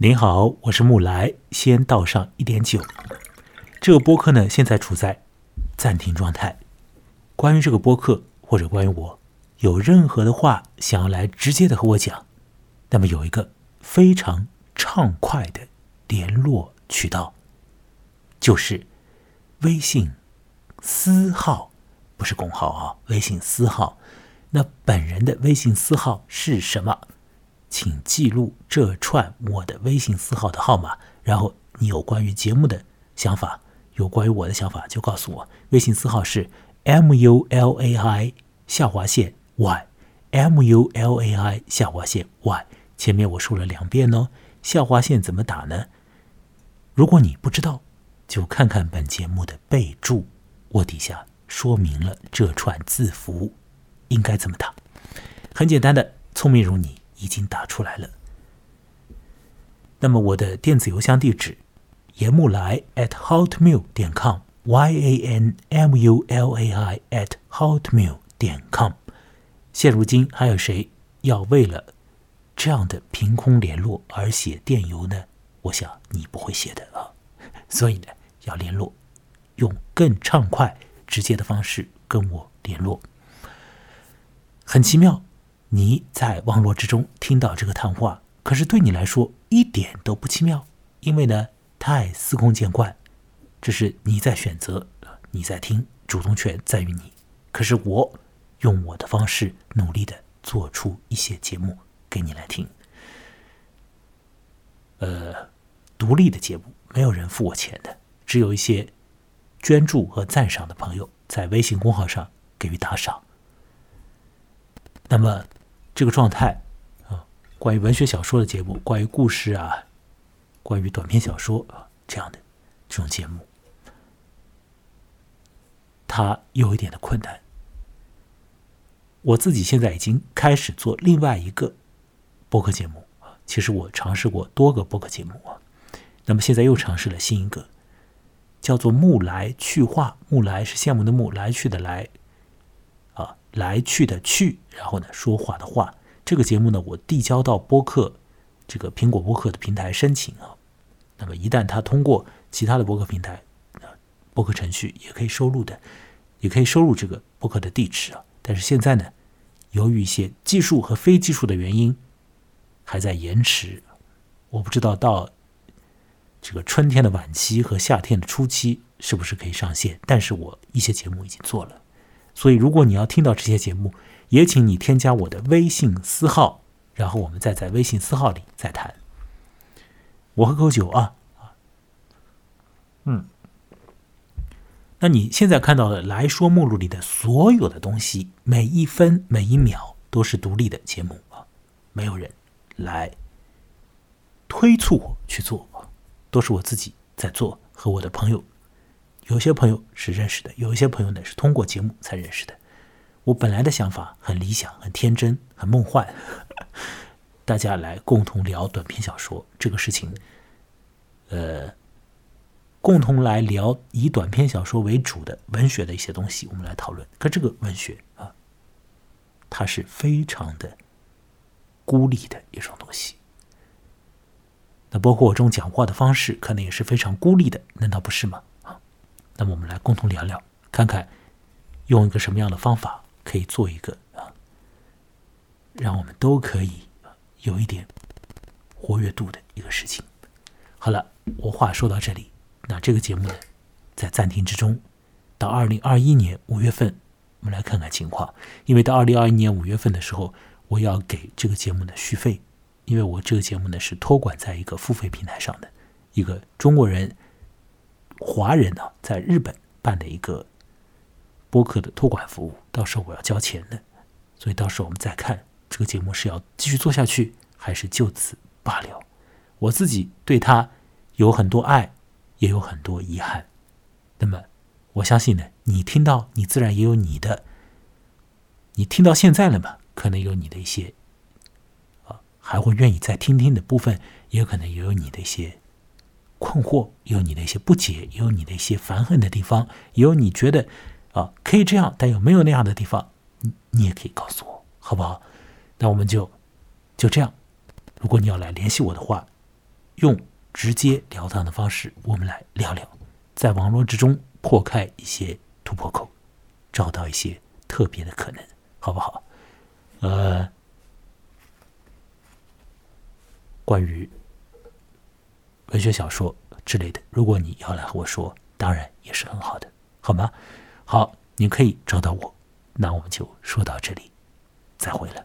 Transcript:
您好，我是木来，先倒上一点酒。这个播客呢，现在处在暂停状态。关于这个播客或者关于我，有任何的话想要来直接的和我讲，那么有一个非常畅快的联络渠道，就是微信私号，不是公号啊，微信私号。那本人的微信私号是什么？请记录这串我的微信私号的号码，然后你有关于节目的想法，有关于我的想法就告诉我。微信私号是 m u l a i 下划线 y m u l a i 下划线 y。前面我说了两遍哦，下划线怎么打呢？如果你不知道，就看看本节目的备注，我底下说明了这串字符应该怎么打。很简单的，聪明如你。已经打出来了。那么我的电子邮箱地址：严木来 at hotmail 点 com，y a n m u l a i at hotmail 点 com。现如今还有谁要为了这样的凭空联络而写电邮呢？我想你不会写的啊。所以呢，要联络，用更畅快、直接的方式跟我联络。很奇妙。你在网络之中听到这个谈话，可是对你来说一点都不奇妙，因为呢太司空见惯，这是你在选择，你在听，主动权在于你。可是我用我的方式努力的做出一些节目给你来听，呃，独立的节目，没有人付我钱的，只有一些捐助和赞赏的朋友在微信公号上给予打赏。那么。这个状态啊，关于文学小说的节目，关于故事啊，关于短篇小说啊这样的这种节目，它有一点的困难。我自己现在已经开始做另外一个播客节目啊，其实我尝试过多个播客节目啊，那么现在又尝试了新一个，叫做“木来去话”，木来是羡慕的木，来去的来。啊来去的去，然后呢，说话的话。这个节目呢，我递交到播客这个苹果播客的平台申请啊。那么一旦它通过其他的播客平台啊，播客程序也可以收录的，也可以收录这个播客的地址啊。但是现在呢，由于一些技术和非技术的原因，还在延迟。我不知道到这个春天的晚期和夏天的初期是不是可以上线。但是我一些节目已经做了。所以，如果你要听到这些节目，也请你添加我的微信私号，然后我们再在微信私号里再谈。我喝口酒啊嗯，那你现在看到的来说目录里的所有的东西，每一分每一秒都是独立的节目啊，没有人来推促我去做啊，都是我自己在做，和我的朋友。有些朋友是认识的，有一些朋友呢是通过节目才认识的。我本来的想法很理想、很天真、很梦幻，大家来共同聊短篇小说这个事情，呃，共同来聊以短篇小说为主的文学的一些东西，我们来讨论。可这个文学啊，它是非常的孤立的一种东西。那包括我这种讲话的方式，可能也是非常孤立的，难道不是吗？那么我们来共同聊聊，看看用一个什么样的方法可以做一个啊，让我们都可以有一点活跃度的一个事情。好了，我话说到这里，那这个节目呢，在暂停之中，到二零二一年五月份，我们来看看情况。因为到二零二一年五月份的时候，我要给这个节目呢续费，因为我这个节目呢是托管在一个付费平台上的，一个中国人。华人呢，在日本办的一个播客的托管服务，到时候我要交钱的，所以到时候我们再看这个节目是要继续做下去，还是就此罢了。我自己对他有很多爱，也有很多遗憾。那么我相信呢，你听到你自然也有你的，你听到现在了嘛，可能有你的一些啊，还会愿意再听听的部分，也有可能也有你的一些。困惑，有你的一些不解，有你的一些烦恨的地方，有你觉得啊可以这样，但有没有那样的地方，你你也可以告诉我，好不好？那我们就就这样。如果你要来联系我的话，用直接了当的方式，我们来聊聊，在网络之中破开一些突破口，找到一些特别的可能，好不好？呃，关于文学小说之类的，如果你要来和我说，当然也是很好的，好吗？好，你可以找到我，那我们就说到这里，再会了。